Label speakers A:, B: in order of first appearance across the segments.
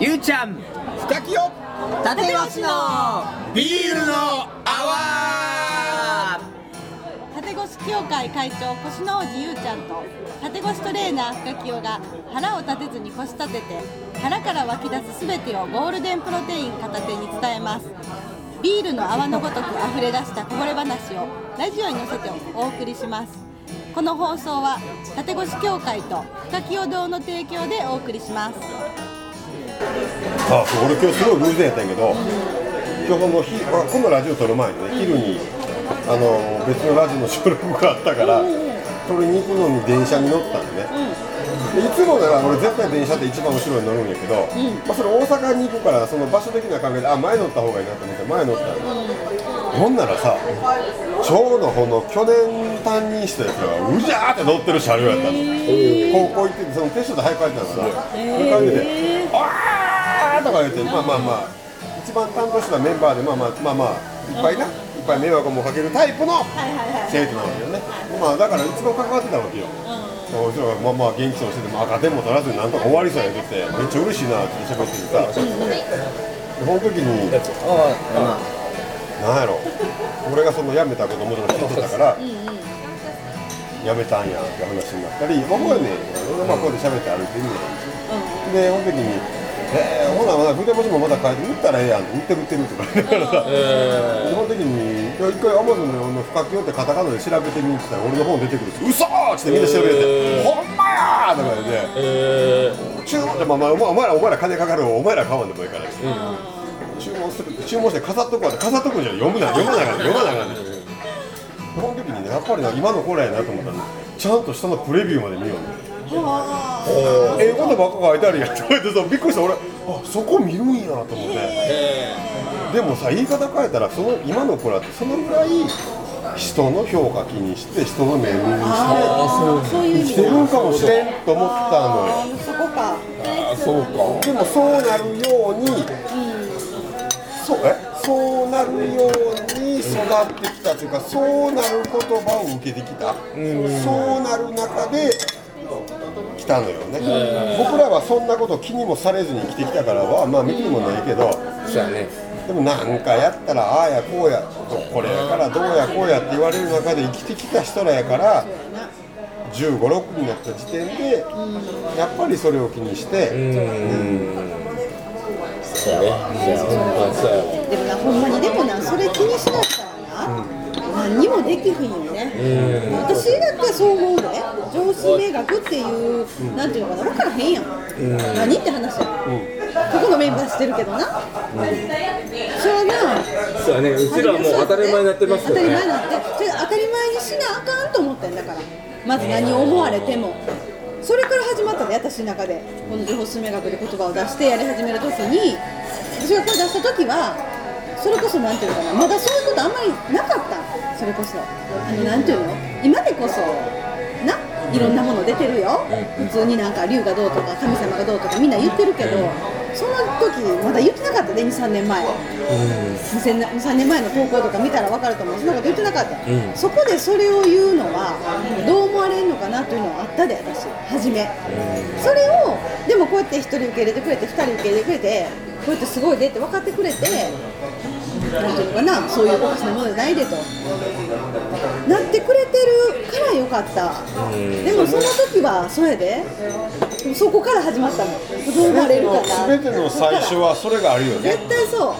A: ゆうちゃん。
B: 深きよ
A: 立越の。ビールの泡。
C: 立越協会会長腰の王子ゆうちゃんと立越トレーナー深清が腹を立てずに腰立てて腹から湧き出す全てをゴールデンプロテイン片手に伝えます。ビールの泡のごとく溢れ出したこぼれ話をラジオに乗せてお送りします。この放送は立越協会と深清堂の提供でお送りします
B: あそう俺今日すごい偶然やったんやけど今日その日あこのラジオ撮る前にね昼にあの別のラジオの収録があったから撮りに行くのに電車に乗ったんでね、でいつもなら俺絶対電車って一番後ろに乗るんやけど、まあ、それ大阪に行くからその場所的な関係であ前乗った方がいいなと思って前乗ったほんならさちょうどこの去年担任したやつらがうじゃーって乗ってる車両やったの、高校行っててそのテストで早く帰ってたから、で帰ってて「あー!」とか言ってまあまあまあ一番担当してたメンバーでまあまあまあまあいっぱいないっぱい迷惑もかけるタイプの生徒なんだよね、まあだから一番関わってたわけよ、うちらがまあまあ元気そうしてても赤点も取らずになんとか終わりそうや言っててめっちゃ嬉しいなって喋っててさ、でその時になんやろ。俺がその辞めたこともちろん知ってたから、辞めたんやって話になったり「僕はね」とかねまあこうやって喋って歩いてるんでその時に「えー、ほなまだ筆文字もまだ書いて打ったらええやん」って打ってる打ってるとか言いながらさ、でその時に一回アマゾンの「深くよ」ってカタカナで調べてみてたら俺の本出てくるし「嘘ー!」ってみんな調べて「ほんまやー!」とか言って。注文で、まあまあ、お前らお前ら金かかるお前ら買わんでもいいから、注文する注文して飾っとくわって飾っとくんじゃ読むな読まな読まなあかんねその時にねやっぱりな今の頃やなと思ったら、ちゃんと下のプレビューまで見ようね。英語でばっか書いてあるやん。って言われてさびっくりした。俺あそこ見るんやと思って。でもさ言い方変えたらその今の子らってそのぐらい人の評価気にして人の目見にして生きてるんかもしれんと思ったのよ。
C: そこか
D: そうか。
B: でもそうなるように、そうえ？そうなるように育ってきたというかそうなる言葉を受けてきた、そうなる中で来たのよね、僕らはそんなこと気にもされずに生きてきたからはまあ見てもないけど、でもなんかやったらああやこうやこれやからどうやこうやって言われる中で生きてきた人らやから1 5 6になった時点でやっぱりそれを気にして、
D: そうやねいやほんまそうやわ
C: でもなほんまにでもなそれ気にしだしたらな、何にもできひんよね、私だってそう思うで。上司名学っていう、なんていうのかな。分からへんやん、何って話や。ん、ここのメンバーしてるけどな、それはな。
D: そうやね。うちらはもう当たり前になってますよ
C: 当たり前
D: ね
C: になってそれ当たり前にしなあかんと思ってんだから。まず何を思われても私の中でこの情報数名学で言葉を出してやり始めるときに私がこれ出した時はそれこそなんていうのかなまだそういうことあんまりなかった。それこそ。あのなんていうの？今でこそないろんなもの出てるよ、普通になんか龍がどうとか神様がどうとかみんな言ってるけど、その時まだ言ってなかったね23年前、2000年3年前の投稿とか見たら分かると思う。そんなこと言ってなかった、そこでそれを言うのはどう思われるのかなというのはあったで私。初め、それをでもこうやって1人受け入れてくれて2人受け入れてくれてこうやってすごいでって分かってくれてなんていうのかなそういうおかしなものじゃないでとなってくれてるからよかった、でもその時はそれでそこから始まったの。どう思われるかな
B: 全ての最初はそれがあるよね。
C: 絶対そう、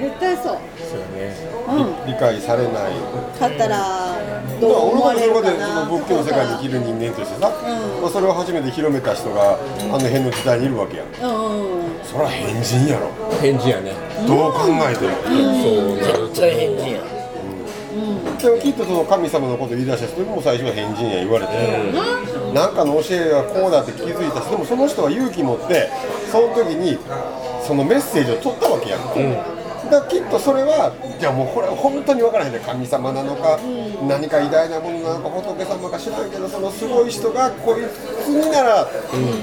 C: 絶対そう。
D: そうやね。
C: うん。
B: 理解されない。
C: だったらどう思われるかな。
B: その仏教の世界に生きる人間としてさ、まあ、それを初めて広めた人があの辺の時代にいるわけやん。
C: うんうん
B: そりゃ変人やろ。
D: 返事やね。
B: どう考えても、
D: そうなると
A: 大変人や
B: でもきっとその神様のことを言い出した人も最初は変人や言われて、なんかの教えはこうだって気づいたしでもその人は勇気持ってその時にそのメッセージを取ったわけやん、うん。らきっとそれはじゃあもうこれは本当に分からへんね神様なのか、何か偉大なものなのか仏様か知らんけどそのすごい人がこいつになら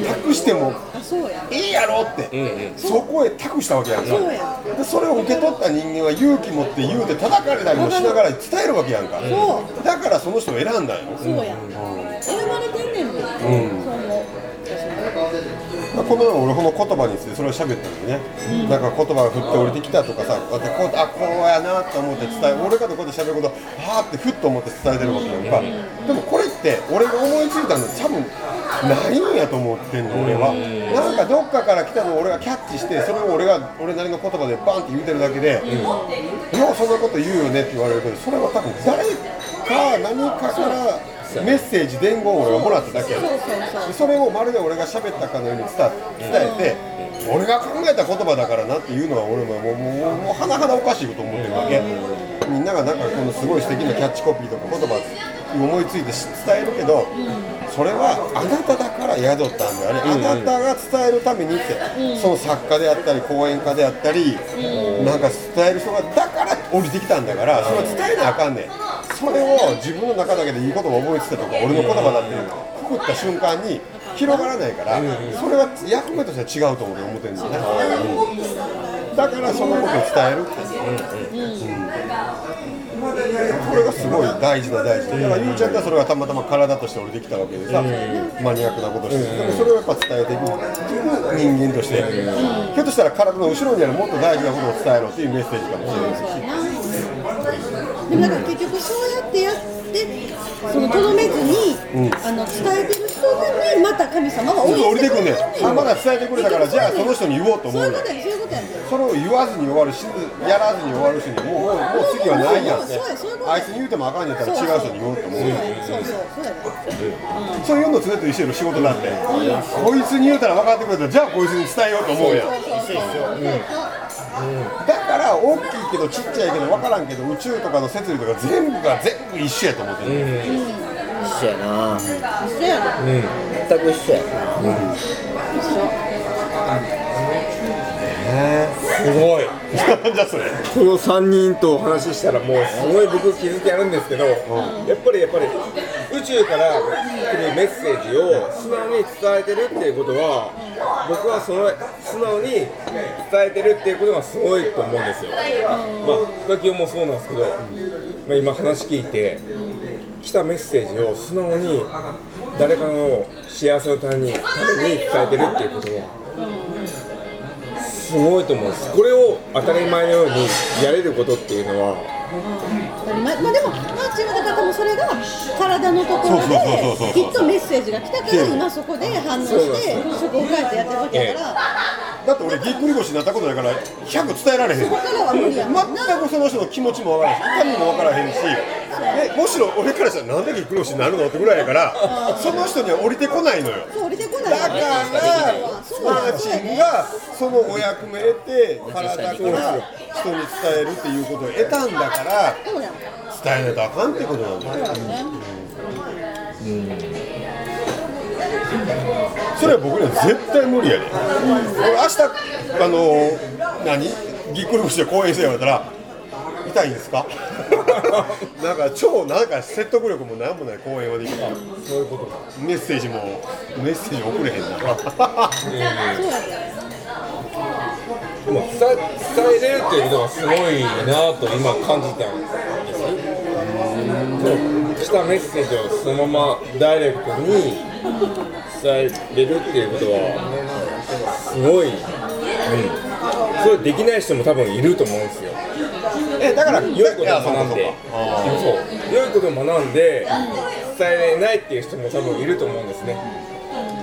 B: 託しても
C: あそうや。
B: いいやろって、そこへ託したわけやんか。
C: そうや。
B: でそれを受け取った人間は勇気持って言うて叩かれたりもしながら伝えるわけやんか。
C: そう。
B: だからその人を選んだよ
C: そうや、選ばれてんねんもん、そう思う私も
B: まあこの前俺この言葉についてそれを喋ったのね、なんか言葉が降って降りてきたとかさこうやってこうあこうやなと思って伝え俺がこうやって喋ることはーってふっと思って伝えてるわけやん。か、でもこれって俺が思いついたの多分ないんやと思ってんの俺は、なんかどっかから来たのを俺がキャッチしてそれを俺が俺なりの言葉でバンって言うてるだけで、ようそんなこと言うよねって言われるけどそれは多分誰か何かからメッセージ伝言を俺がもらっただけや。ねでそれをまるで俺が喋ったかのように伝え伝えて、俺が考えた言葉だからなっていうのは俺ももうもうもう甚だおかしいこと思ってるわけ、みんながなんかこのすごい素敵なキャッチコピーとか言葉思いついて伝えるけど、それはあなただから宿ったんであれ、あなたが伝えるためにって、その作家であったり講演家であったり、なんか伝える人がだから降りてきたんだからそれは伝えなあかんねんそれを自分の中だけでいいことを思いついたとか俺の言葉だってくくった瞬間に広がらないから、それは役目としては違うと思ってるんだよね、だからそのことを伝えるって、これがすごい大事な大事でだからゆうちゃんがそれはたまたま体として降りてきたわけでさ、マニアックなことしてでもそれをやっぱ伝えていく人間として、ひょっとしたら体の後ろにあるもっと大事なことを伝えろっていうメッセージかもしれないし。
C: でもなんか結局そうやってやってそのとどめずに、あの伝えてる人にまた神様が
B: そう降りてくんねんあまだ伝えてくれたからじゃあその人に言おうと思うねん。
C: そういうことやそういうことやね
B: それを言わずに終わるしやらずに終わるしにもうもうもう次はないやんって
C: そうやそういうこと
B: あいつに言うてもあかんやったら違う人に言おうと思う
C: そうそうそうやね
B: そういうの常と一緒の仕事だってこいつに言うたら分かってくれたらじゃあこいつに伝えようと思うやんだから大きいけどちっちゃいけど分からんけど宇宙とかの設備とか全部が全部一緒やと思ってる、うん。
A: 一緒やな。
C: 一緒やね
A: 全く一緒やうん
C: 一緒
D: すごい
B: な。んじゃそれ
D: この3人とお話ししたらもうすごい僕気づきあるんですけど、うんやっぱりやっぱり宇宙から来るメッセージを素直に伝えてるっていうことは僕はその素直に伝えてるっていうことがすごいと思うんですよ。まあ深清もそうなんですけど、まあ、今話聞いて来たメッセージを素直に誰かの幸せのためにために伝えてるっていうことがすごいと思うんです。これを当たり前のようにやれることっていうのは。
C: ままあでもマーチンの方もそれが体のところできっとメッセージが来たから今そこで反応してそこを変えてやってるわけやから
B: だって俺ぎっくり腰になったことないから100伝えられへん。全くその人の気持ちも分からへん。し痛みも分からへんしでむしろ俺からしたらなんでぎっくり腰になるのってぐらいやからその人には降りてこないのよ。
C: 降りてこない
B: だからマーチンがそのお役目得て体から人に伝えるっていうことを得たんだから伝えないとあかんってことなんだ。よ
C: ね
B: それは僕には絶対無理やで、俺明日あの何？ぎっくり腰で講演してやったら痛いんですか？なんか超なんか説得力もなんもない講演はできる
D: そういうことか。
B: メッセージもメッセージ送れへんな。
D: でも伝え伝えれるっていうことがすごいなと今感じたんです。よその来たメッセージをそのままダイレクトに伝えれるっていうことはすごい、うん、それできない人も多分いると思うんですよ。
B: えだから
D: 良いことを学んで。そう。良いことを学んで伝えれないっていう人も多分いると思うんですね。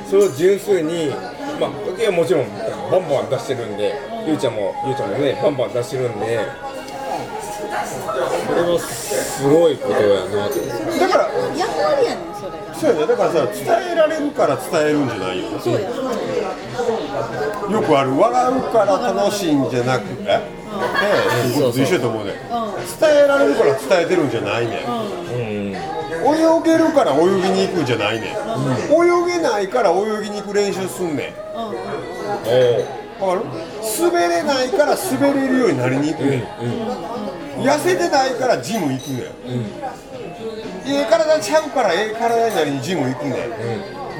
D: それを純粋にまあ時はもちろんバンバン出してるんでゆうちゃんもゆうちゃんもねバンバン出してるんでそれはすごいことやなと。
B: だから
C: 役割やねんそれが。
B: そうやねだからさ伝えられるから伝えるんじゃないよ。
C: そうや
B: よくある笑うから楽しいんじゃなくてっていうことと一緒やと思うね伝えられるから伝えてるんじゃないね泳げるから泳ぎに行くんじゃないね泳げないから泳ぎに行く練習すんねん。
D: お
B: わかる？滑れないから滑れるようになりに行くねん。痩せてないからジム行くねん。ええ体ちゃうからええ体になりにジム行くね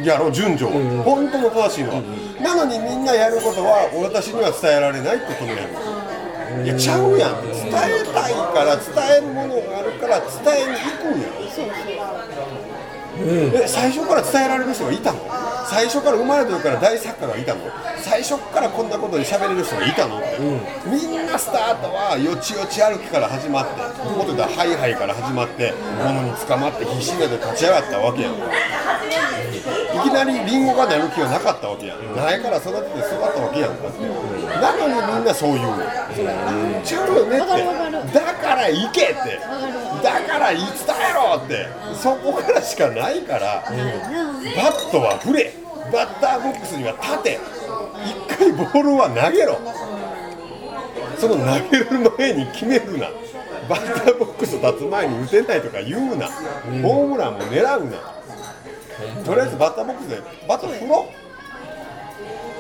B: ん。やろ順序本当も正しいのは。なのにみんなやることは私には伝えられないってことやる。いやちゃうやん。伝えたいから伝えるものがあるから伝えに行くんや。
C: そうそう。
B: え最初から伝えられる人がいたの？最初から生まれた時から大作家がいたの？最初からこんなことで喋れる人がいたの？って、みんなスタートはよちよち歩きから始まってもっと言ったらハイハイから始まって物に捕まって必死になって立ち上がったわけやん。いきなりリンゴがなる気はなかったわけやん。苗から育てて育ったわけやん。かってなのにみんなそう言うの。違うよねって。だから行けって。だから伝えろって。そこからしかないから。バットは振れ。バッターボックスには立て。一回ボールは投げろ。その投げる前に決めるな。バッターボックス立つ前に打てないとか言うな、ホームランも狙うな。とりあえずバッターボックスでバット振ろう。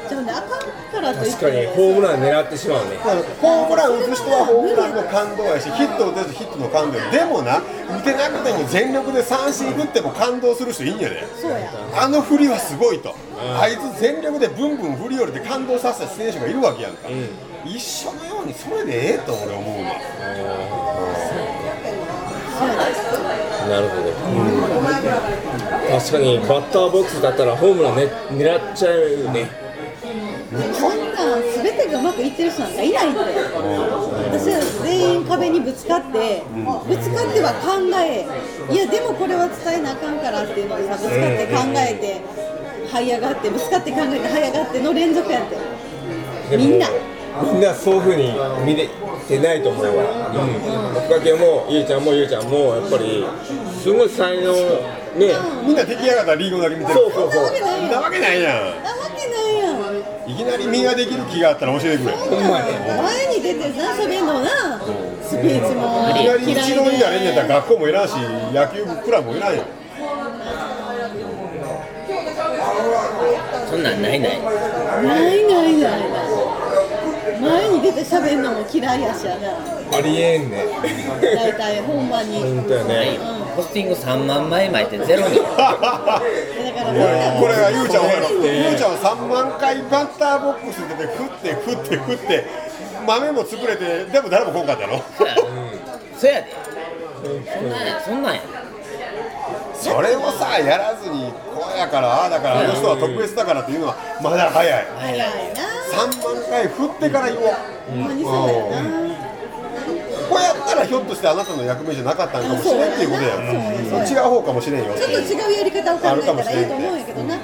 C: じゃあねあかんからといっ
D: 確かに
C: て
D: ホームラン狙ってしまうね。
B: ホームラン打つ人はホームランの感動やしヒット打てずヒットの感動やでもな打てなくても全力で三振打っても感動する人いいんやで。
C: そうや
B: あの振りはすごいと、あいつ全力でブンブン振り降りて感動させた選手がいるわけやんか、一緒のようにそれでええと俺思うわ。
D: なるほど、確かにバッターボックスだったらホームラン、ね、狙っちゃうよね
C: そんなん全てがうまくいってる人なんかいないって。私は全員壁にぶつかってぶつかっては考えいやでもこれは伝えなあかんからっていうのをさぶつかって考えて這い上がってぶつかって考えて這い上がっての連続やって。みんな。
D: みんなそういうふうに見れてないと思うわ、うん、おかげもゆうちゃんもゆうちゃんもやっぱりすごい才能ね。
B: みんな出来上がったリーグだけ見てる。
D: そうそうそう。
B: なわけないや
C: なわけないやん。
B: んいきなり身ができる気があったら教えてくれ
C: 前に出てな喋んのなスピーチも。
B: きなり
C: 嫌い
B: 一郎になれんやったら
C: で
B: 学校もいらんし野球部クラブもいらんよ。
A: そんなんないない。
C: ないないない。ない前に出て喋んのも嫌いやしやな。
D: ありえんね。
C: 大体本番に。
D: 本当やね。
A: ポスティング3万枚巻いてゼロに。
C: だから
B: これがゆうちゃん3万回バッターボックスに出て振って振って振って豆も作れてでも誰も来んかったの？
A: そや。でそんなんやそんなんや。
B: それをさやらずにこうやからああだからあの人は特別だからっていうのはまだ早い。
C: 早いな。
B: 3万回振ってから言おう。
C: ほんまにそうやな。
B: こうやったらひょっとしてあなたの役目じゃなかったんかもしれんっていうことや。ん違う方かもしれんよ
C: ちょっと違うやり方を考えたらいいと思うんやけどな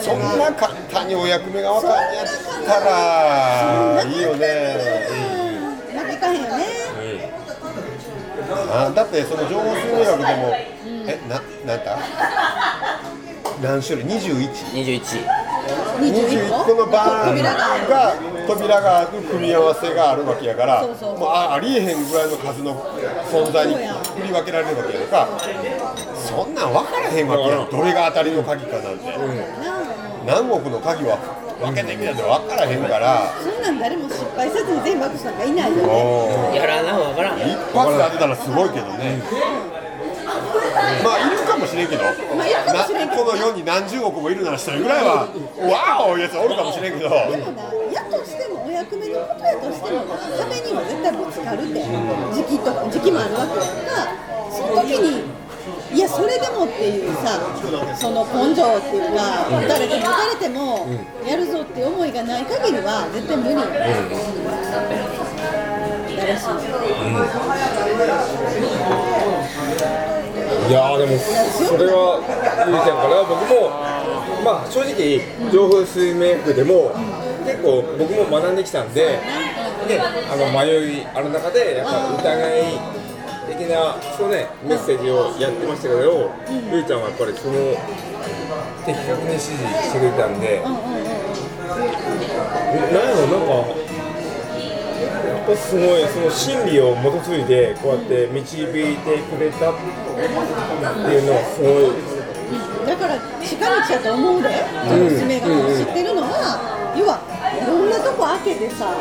B: そんな簡単にお役目が分かんやったらいいよね。
C: うまくいかへんよね
B: あだってその情報数迷惑でも、えななんだ？何種類？21?
A: 21
B: 21個？のバーン
C: 扉が。
B: 扉がある組み合わせがあるわけやから
C: そうそう
B: もうあありえへんぐらいの数の存在に振り分けられるわけやんか。そんなん分からへんわけやん。どれが当たりの鍵かなんて、何億の鍵は分けてみたって分からへんから。
C: そんなん誰も失敗せずに全部開く人なんかいないよね。
A: やらなわからん。
B: 一発で当てたらすごいけどね。まあいるかもしれんけど、
C: まあいるかもしれんけど。
B: なこの世に何十億もいるなら一人ぐらいはわーおいうやつおるかもしれんけど。
C: でもなやとしてもお役目のことやとしてもな壁には絶対ぶつかるって時期とか時期もあるわけやんか。その時にいやそれでもっていうさその根性っていうか打たれても打たれてもやるぞっていう思いがない限りは絶対無理よ、誰しも
D: いやーでもそれはゆうちゃんから僕もまあ正直情報水面学でも結構僕も学んできたんでであの迷いある中でやっぱ疑い的なそうねメッセージをやってましたけどゆうちゃんはやっぱりその的確に指示してくれたんで。
C: うんうんうん
D: なんやろなんかやっぱすごいその心理を基づいてこうやって導いてくれたっていうのはすごい。
C: だから近道やと思うで、娘が知ってるのは、要はいろんなとこ開けてさ、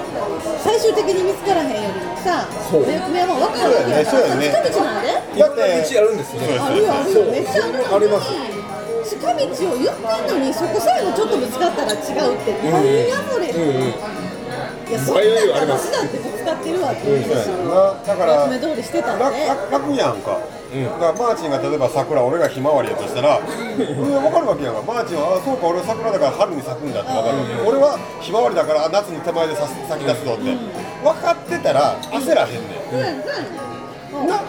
C: 最終的に見つからへんよりもさ、
D: そう。
C: お役目はもう分かるわけやから
B: そうやね
C: 近道なんで、
B: だって
D: 道あるんですね。
C: あるよあるよ、めっちゃあるよ。
D: あります。
C: 近道を言ってんのに、そこさえもちょっとぶつかったら違うって、何やそれって、いや、そんな
D: 迷いはあります。
C: 私だってぶつかってるわって言うんですよ、
B: な。だから
C: お役目通りしてたんで。
B: 楽楽楽やんかだからマーチンが例えば桜俺がひまわりやとしたら うん分かるわけやんか。マーチンはあそうか俺は桜だから春に咲くんだって分かる。俺はひまわりだからあ夏の手前でさ咲き出すぞって。分かってたら焦らへんねん。な、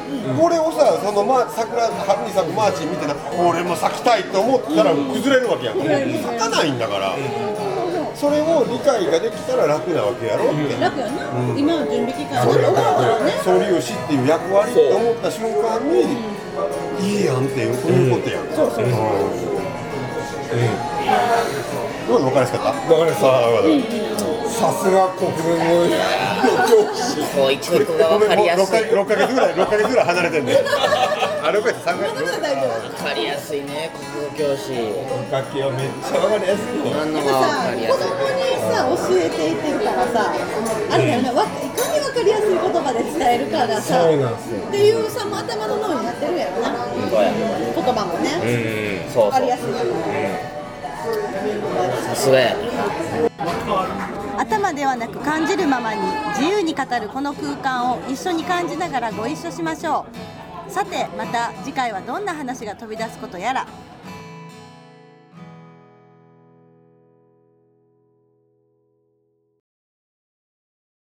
B: 俺をさその、ま、桜春に咲くマーチン見てな俺も咲きたいと思ったら崩れるわけやんか、咲かないんだから、それを理解ができたら楽なわけやろって、
C: 楽やな、今の準備期間だと思ったらね
B: 素粒子っていう役割って思った瞬間にいいやんっていうそういうことやん、そうそうそう。今の分かりやすかった？
D: わかりました。
B: ああ分かった
D: さすが国語の教師
A: そう一個一個が分かりやすい
B: 6ヶ月ぐらい6ヶ月ぐらい離れてんねあ6ヶ月3ヶ
C: そんなことは
B: 月
C: 大丈夫
A: 分かりやすいね国語教師
D: はめっちゃわかりやすい。
C: 子
A: かりやすい
C: 供にさ教えていってるからさあれだよねわいかに分かりやすい言葉で伝えるかがさ
D: そうな。んですよ
C: っていうさもう頭の脳になってるやろな。
A: そうや
C: 言葉もね
A: う。ん
C: 分かりやすい。から
A: さすがや
C: 頭ではなく感じるままに自由に語るこの空間を一緒に感じながらご一緒しましょう。さてまた次回はどんな話が飛び出すことやら